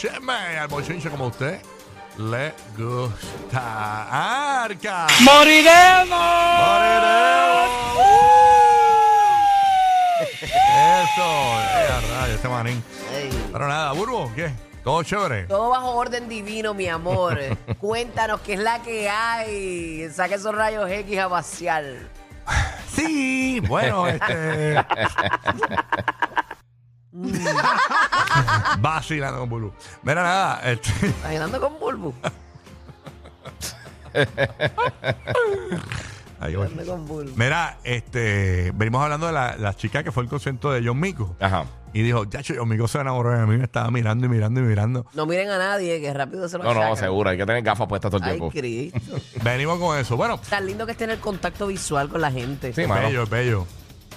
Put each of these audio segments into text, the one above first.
Escúcheme al bochinche como usted le gusta. ¡Arca! ¡Moriremos! Eso, eh, a rayos, este manín. Ey. Pero nada, Burbo, ¿qué? ¿Todo chévere? Todo bajo orden divino, mi amor. Cuéntanos qué es la que hay. Saca esos rayos X a vaciar. Sí, bueno, este. Vacilando con Burbu. Mira, nada, este. ¿Estás andando con Bulbu? Ahí voy. Andando con Bulbu. Mira, este. Venimos hablando de la, la chica que fue el concierto de John Mico. Ajá. Y dijo, ya, John Mico se enamoró de mí, me estaba mirando y mirando y mirando. No miren a nadie, que rápido se lo No, no, sacan. seguro. Hay que tener gafas puestas todo el Ay, tiempo. Cristo. Venimos con eso. Bueno, Tan lindo que es tener contacto visual con la gente. Sí, es mano. bello, es bello.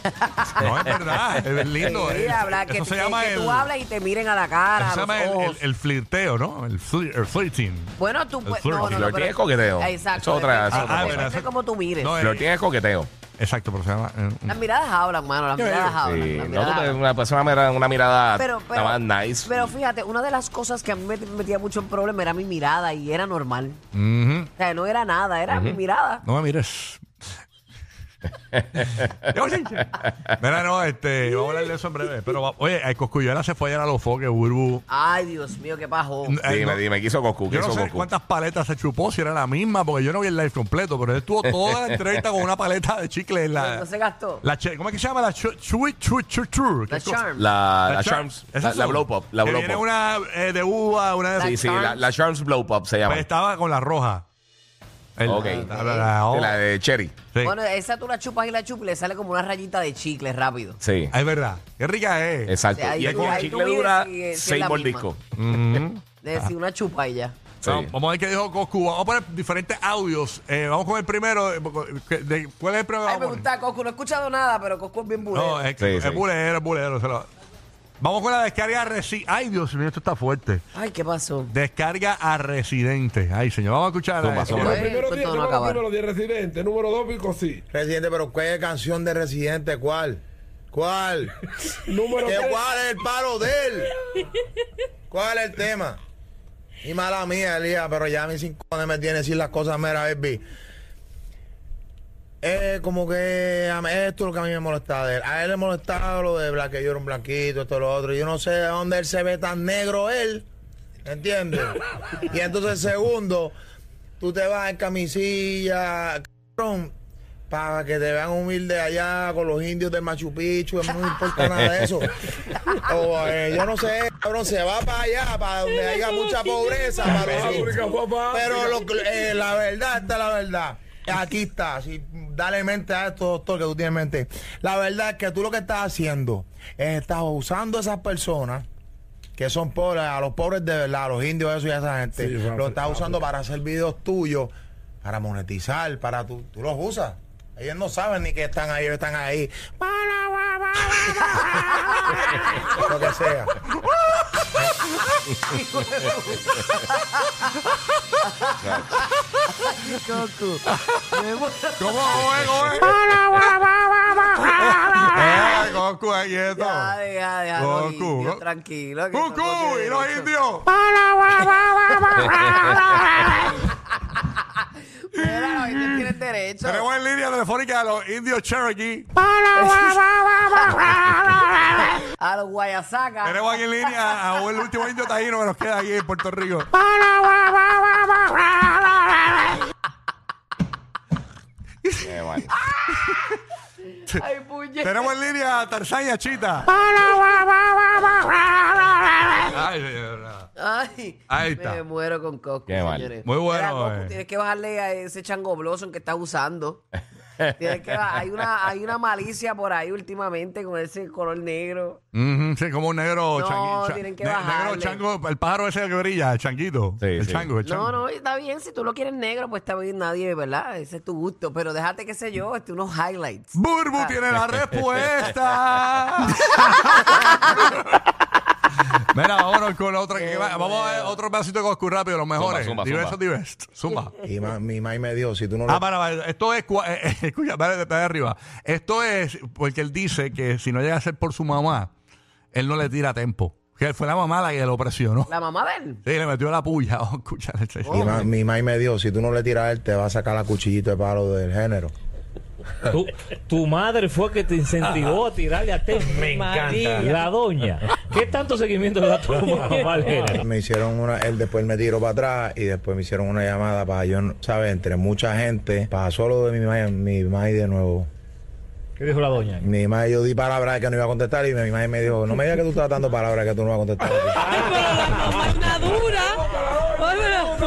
No, es verdad, es lindo. Sí, eh. habla, que, eso se que- llama que el. tú hablas y te miren a la cara, eso se llama el, el, el flirteo, ¿no? El, flir- el flirting. Bueno, tú puedes. flirting. No, no, no, Flirting es coqueteo. Exacto. Eso es otra- es otra de cómo tú mires. No, Flirting es coqueteo. Exacto, pero se llama. eh, Las miradas hablan, mano. Las miradas hablan. Sí. las No, miradas tú una persona mira una mirada Pero, pero, nada más nice. pero fíjate, una de las cosas que a mí me metía mucho en problema era mi mirada y era normal. O sea, no era nada, era mi mirada. No me mires. Yo, chinche. Mira, no, este, vamos a hablar de eso en breve. Pero, va- oye, el Coscuyuela se fue ayer a los foques, Burbu. Ay, Dios mío, qué pajo. Eh, dime, no- dime, ¿qué hizo Goku? ¿Qué Yo no hizo sé Goku? cuántas paletas se chupó, si era la misma, porque yo no vi el live completo, pero él estuvo toda la entrevista con una paleta de chicle en la. No se gastó. la che- ¿Cómo es que se llama? La chu, chu, chu, chu, chu, ¿qué La cosa? Charm. La, La la Char- Charms. ¿Esas La, la son? Blow Pop. La Que Blow viene Pop. una eh, de uva, una de Sí, sí, la, Charms. la Charms Blow Pop se llama. Pues estaba con la roja. El- Ok. la- la- la- Sí, la de Cherry. sí. Bueno, esa tú la chupas y la chupas y le sale como una rayita de chicle rápido. Sí. Es verdad. Qué rica es. Exacto. Ahí y es tú- ahí chicle tú mides dura si- si es seis la mordiscos. Ujú. De decir una chupa y ya. Sí. Vamos- Vamos a ver qué dijo Coscu. Vamos a poner diferentes audios. Eh, vamos con el primero. eh, que- de- ¿Cuál es el primero? Ay, me Vamos a poner? gusta Coscu. No he escuchado nada, pero Coscu es bien bulero. No, es, Sí, es sí. bulero, es bulero. se lo- Vamos con la descarga resi. Ay, Dios mío, esto está fuerte. Ay, ¿qué pasó? Descarga a residente. Ay, señor, vamos a escuchar. Zumba. Pues, Primero pues 10, todo no número, acabar. número 10 residente, número 2 Pico sí. Residente, pero ¿qué canción de Residente? ¿Cuál? ¿Cuál? Número ¿Qué, 3. ¿Cuál es el palo de él? ¿Cuál es el tema? Y mala mía, Elías, pero ya a mí cinco años me tiene decir las cosas, mera, baby. Es como que a mí- esto es lo que a mí me molestaba de él. A él le molestaba lo de que yo era un blanquito, esto, lo otro. Yo no sé de dónde él se ve tan negro él. ¿Entiendes? Y entonces, segundo, tú te vas en camisilla, cabrón, para que te vean humilde allá con los indios del Machu Picchu, no me importa nada de eso. O, eh, yo no sé, cabrón, se va para allá, para donde haya mucha pobreza, para los Pero lo eh, la verdad, esta es la verdad. Aquí está, si, dale mente a esto, doctor, que tú tienes mente. La verdad es que tú lo que estás haciendo es estás usando a esas personas que son pobres, a los pobres de verdad, a los indios, eso y a esa gente, Sí, lo estás usando para hacer videos tuyos, para monetizar, para tú, tú los usas. Ellos no saben ni que están ahí, ellos están ahí. Lo que sea. Coscu. Me muero. ¿Cómo, es? Eh, Coscu, ahí quieto. Ya. Goku, los indios, Go- Tranquilo. que Cucú, esto no tiene y los indios. Los indios tienen derecho. Tenemos en línea telefónica a los indios Cherokee. A los guayasacas. Tenemos aquí en línea a el último indio taíno que nos queda aquí en Puerto Rico. Ay. Tenemos en línea a Tarzán y a Chita. Ay, señora. Ay, Ahí está. me muero con Coscu, Qué mal. señores. Muy bueno, Mira, Coscu, eh. tienes que bajarle a ese chango blossom que estás usando. Tienes que ba- hay una hay una malicia por ahí últimamente con ese color negro. Ujú, sí, como un negro No, changuito. cha- tienen que bajarle. negro chango, el pájaro ese que brilla, el changuito. Sí, el sí. chango, el chango. No, no, está bien. Si tú lo quieres negro, pues está bien, nadie, ¿verdad? Ese es tu gusto. Pero déjate, qué sé yo, este, unos highlights. Burbu Ah. tiene la respuesta. Mira, vámonos con otra. que va- vamos a ver otro pedacito de Coscu rápido, los mejores. zumba, Diversos, zumba. Zumba. Y ma- mi mai me dio, si tú no lo Ah, para, para, esto es, cua- eh, eh, escucha, dale, dale, dale arriba. Esto es porque él dice que si no llega a ser por su mamá, él no le tira tempo. Que fue la mamá la que lo presionó. La mamá de él. Sí, le metió la puya. Vamos a escuchar este. Y ma- mi mamá me dijo, si tú no le tiras a él, te va a sacar la cuchillito de palo del género. Tu, tu madre fue que te incentivó a tirarle a ti. Me encanta. La doña. ¿Qué tanto seguimiento le da tu mamá? Me hicieron una, él después me tiró para atrás y después me hicieron una llamada para yo, ¿sabes? Entre mucha gente, para solo de mi mamá, mi mamá de nuevo. ¿Qué dijo la doña? Mi mamá, yo di palabras que no iba a contestar y mi mamá me dijo, no me digas que tú estás dando palabras que tú no vas a contestar. Una dura.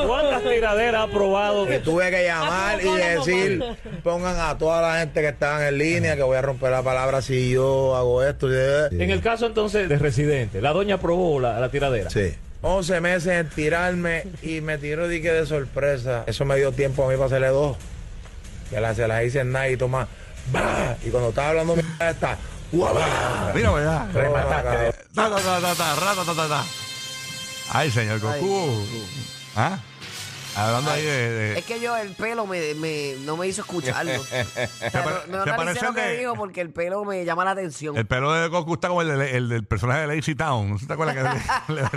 ¿Cuántas tiraderas ha probado? Que tuve que llamar y decir, pongan a toda la gente que estaban en línea que voy a romper la palabra si yo hago esto. En el caso entonces de residente, la doña aprobó la, la tiradera. Sí. 11 meses en tirarme y me tiró dique de sorpresa. Eso me dio tiempo a mí para hacerle dos. Que la, se las hice en nada y toma. ¡bah! Y cuando estaba hablando ¡guabá! Mira, ¿verdad? Remataste. Ay, señor Goku. ¿Ah? Hablando ahí de. de- Es que yo el pelo me, me- no me hizo escucharlo. O sea, no no te parece lo que de- dijo porque el pelo me llama la atención. el pelo de Goku está como el, de- el del personaje de Lazy Town. ¿No te acuerdas que le, le?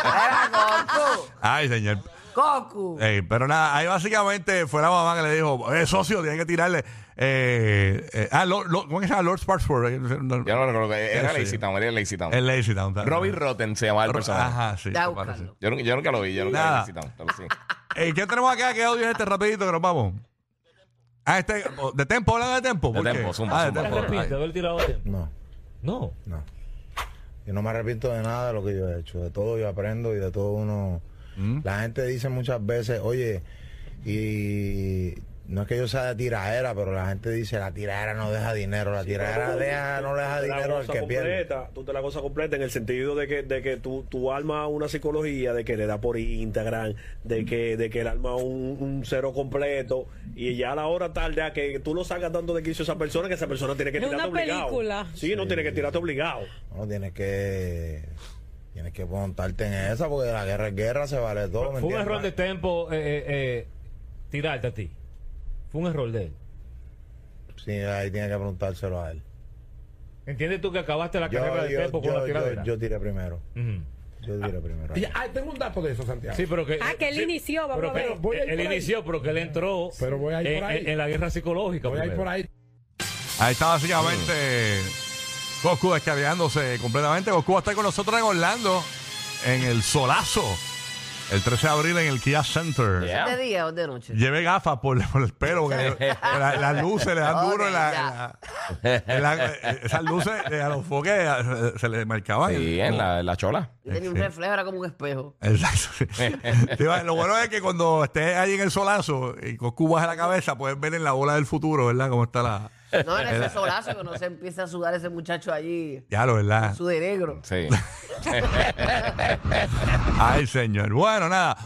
Era Goku. Ay, señor. Goku. Ey, pero nada, ahí básicamente fue la mamá que le dijo, eh, socio, tienen que tirarle. Eh, eh, ah, Lord, Lord- ¿cómo que se llama? Lord Sparksford. eh, no- Yo no recuerdo era. Lazy Town, era Lazy Town. El Lazy Town. Robbie Rotten se llamaba el personaje. Ajá, sí. Yo, nunca- yo nunca lo vi, yo nunca Nada. vi Lazy Town. pero sí. Eh, ¿Qué tenemos acá? ¿Qué audio es este rapidito que nos vamos? Ah, este, oh, de Tempo, hablan de Tempo. De. Tempo, zumba, Ah, de zumba. ¿Te Tempo. arrepientes de haber tirado tiempo? No, No. no. Yo no me arrepiento de nada de lo que yo he hecho. De todo yo aprendo y de todo uno. La gente dice muchas veces, oye, y no es que yo sea de tiraera, pero la gente dice, la tiraera no deja dinero, la tiraera deja, no le deja dinero al que pierde. completa, Tú te la cosa completa en el sentido de que, de que tú, tú armas una psicología, de que le da por Instagram, de que, de que él arma un, un cero completo, y ya a la hora tarde a que tú no salgas dando de quicio a esa persona, que esa persona tiene que Es tirarte una obligado. película. Sí, no tiene que tirarte obligado. No, tienes que tienes que montarte en esa porque la guerra es guerra, se vale todo. ¿me Fue un error de tiempo eh, eh, eh, tirarte a ti. Fue un error de él. Sí, ahí tienes que preguntárselo a él. ¿Entiendes tú que acabaste la Yo, carrera de tiempo con una tiradera? yo- yo tiré primero. Yo tiré primero. Y, ah, tengo un dato de eso, Santiago. Sí, pero que. Ah, que él sí, inició, vamos pero a que- ver. Voy a ir él inició, pero que él entró Pero voy a ir en, por ahí. en- en la guerra psicológica. Voy a ir primero. por ahí. Ahí está básicamente Goku descargándose completamente. Goku va a estar con nosotros en Orlando en el Solazo el 13 de abril en el Kia Center. Yeah. ¿De día o de noche? Lleve gafas por, por el pelo, porque la- las luces le dan Ok, duro en la, ya. en la- en la- eh, esas luces eh, a los foques eh, se le marcaban. Sí, en la, en la chola. Tenía un Sí. reflejo, era como un espejo. Exacto. Sí, Lo bueno es que cuando estés ahí en el solazo y Goku baja la cabeza, puedes ver en la bola del futuro, ¿verdad? Cómo está la. No en ese solazo que no se empieza a sudar ese muchacho allí, Ya lo, ¿verdad? su de negro. Sí. Ay, señor. Bueno, nada.